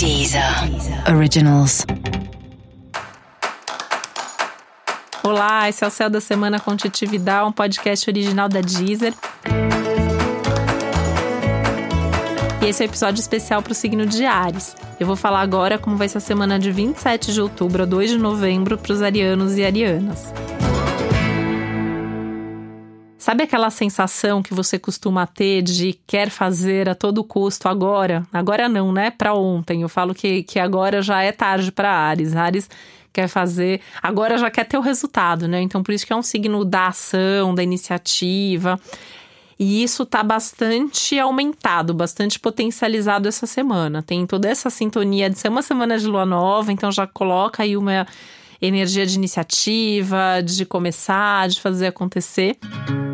Deezer Originals. Olá, esse é o Céu da Semana com Titi Vidal, um podcast original da Deezer. E esse é o um episódio especial para o signo de Ares. Eu vou falar agora como vai ser a semana de 27 de outubro a 2 de novembro para os arianos e arianas. Sabe aquela sensação que você costuma ter de quer fazer a todo custo agora? Agora não, né? Para ontem. Eu falo que, que agora já é tarde para Ares. Ares quer fazer, agora já quer ter o resultado, né? Então por isso que é um signo da ação, da iniciativa. E isso tá bastante aumentado, bastante potencializado essa semana. Tem toda essa sintonia de ser uma semana de lua nova, então já coloca aí uma energia de iniciativa, de começar, de fazer acontecer. Só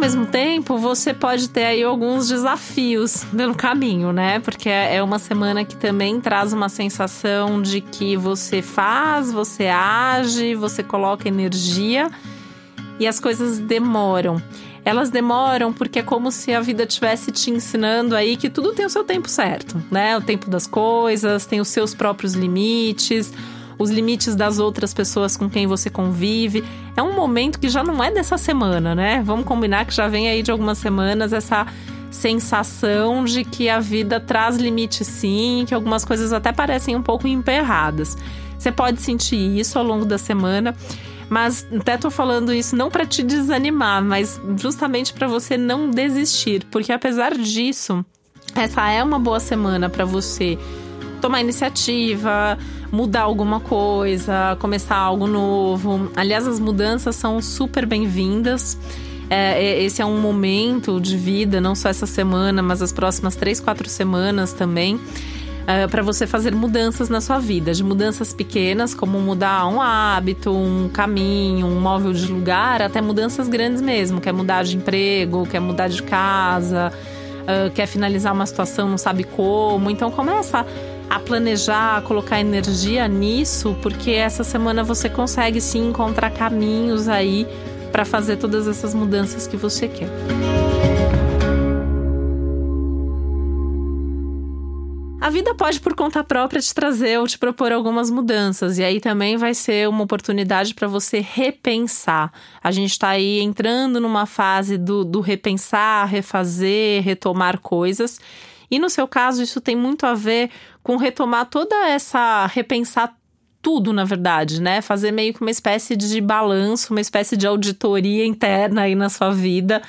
mesmo tempo você pode ter aí alguns desafios no caminho, né? Porque é uma semana que também traz uma sensação de que você faz, você age, você coloca energia e as coisas demoram. Elas demoram porque é como se a vida tivesse te ensinando aí que tudo tem o seu tempo certo, né? O tempo das coisas, tem os seus próprios limites os limites das outras pessoas com quem você convive. É um momento que já não é dessa semana, né? Vamos combinar que já vem aí de algumas semanas essa sensação de que a vida traz limites sim, que algumas coisas até parecem um pouco emperradas. Você pode sentir isso ao longo da semana, mas até tô falando isso não para te desanimar, mas justamente para você não desistir, porque apesar disso, essa é uma boa semana para você tomar iniciativa, mudar alguma coisa, começar algo novo. Aliás, as mudanças são super bem-vindas. É, é, esse é um momento de vida, não só essa semana, mas as próximas três, quatro semanas também. É, para você fazer mudanças na sua vida, de mudanças pequenas, como mudar um hábito, um caminho, um móvel de lugar, até mudanças grandes mesmo, quer mudar de emprego, quer mudar de casa, uh, quer finalizar uma situação, não sabe como. Então começa a planejar, a colocar energia nisso, porque essa semana você consegue sim encontrar caminhos aí para fazer todas essas mudanças que você quer. A vida pode, por conta própria, te trazer ou te propor algumas mudanças, e aí também vai ser uma oportunidade para você repensar. A gente está aí entrando numa fase do, do repensar, refazer, retomar coisas. E no seu caso, isso tem muito a ver com retomar toda essa. repensar tudo, na verdade, né? Fazer meio que uma espécie de balanço, uma espécie de auditoria interna aí na sua vida.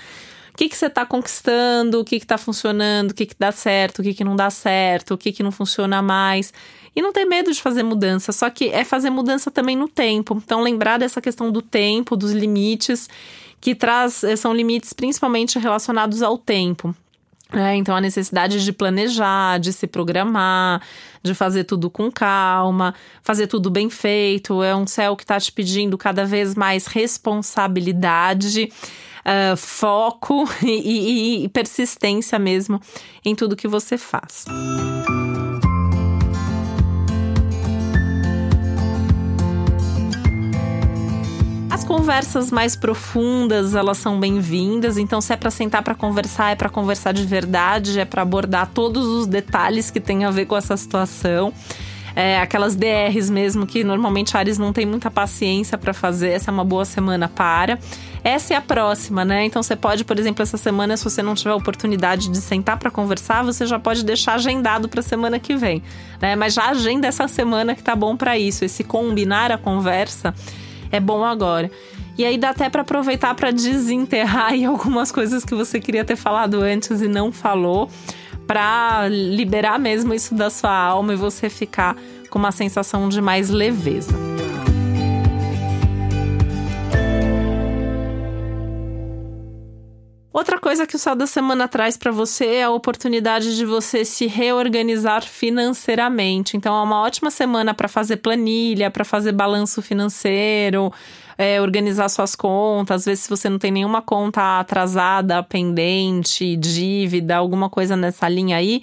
O que, que você está conquistando, o que está funcionando, o que, que dá certo, o que, que não dá certo, o que, que não funciona mais. E não ter medo de fazer mudança, só que é fazer mudança também no tempo. Então, lembrar dessa questão do tempo, dos limites, que traz, eh, são limites principalmente relacionados ao tempo. É, então, a necessidade de planejar, de se programar, de fazer tudo com calma, fazer tudo bem feito. É um céu que está te pedindo cada vez mais responsabilidade, uh, foco e, e, e persistência mesmo em tudo que você faz. Conversas mais profundas, elas são bem-vindas. Então, se é para sentar para conversar, é para conversar de verdade, é para abordar todos os detalhes que tem a ver com essa situação. É, aquelas DRs mesmo que normalmente Ares não tem muita paciência para fazer. Essa é uma boa semana para. Essa é a próxima, né? Então você pode, por exemplo, essa semana, se você não tiver oportunidade de sentar para conversar, você já pode deixar agendado para semana que vem, né? Mas já agenda essa semana que tá bom para isso. Esse combinar a conversa é bom agora. E aí dá até para aproveitar para desenterrar algumas coisas que você queria ter falado antes e não falou, para liberar mesmo isso da sua alma e você ficar com uma sensação de mais leveza. Coisa que o Céu da Semana traz para você é a oportunidade de você se reorganizar financeiramente. Então, é uma ótima semana para fazer planilha, para fazer balanço financeiro, é, organizar suas contas. Às vezes, se você não tem nenhuma conta atrasada, pendente, dívida, alguma coisa nessa linha aí,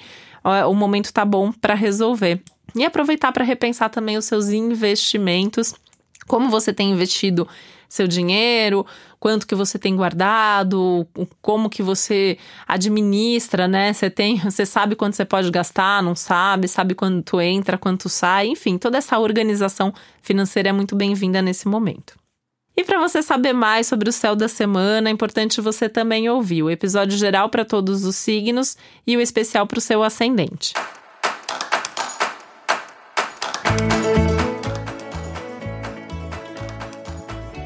o momento tá bom para resolver. E aproveitar para repensar também os seus investimentos, como você tem investido seu dinheiro, quanto que você tem guardado, como que você administra, né? Você tem, você sabe quanto você pode gastar, não sabe, sabe quanto entra, quanto sai, enfim, toda essa organização financeira é muito bem-vinda nesse momento. E para você saber mais sobre o céu da semana, é importante você também ouvir o episódio geral para todos os signos e o especial para o seu ascendente.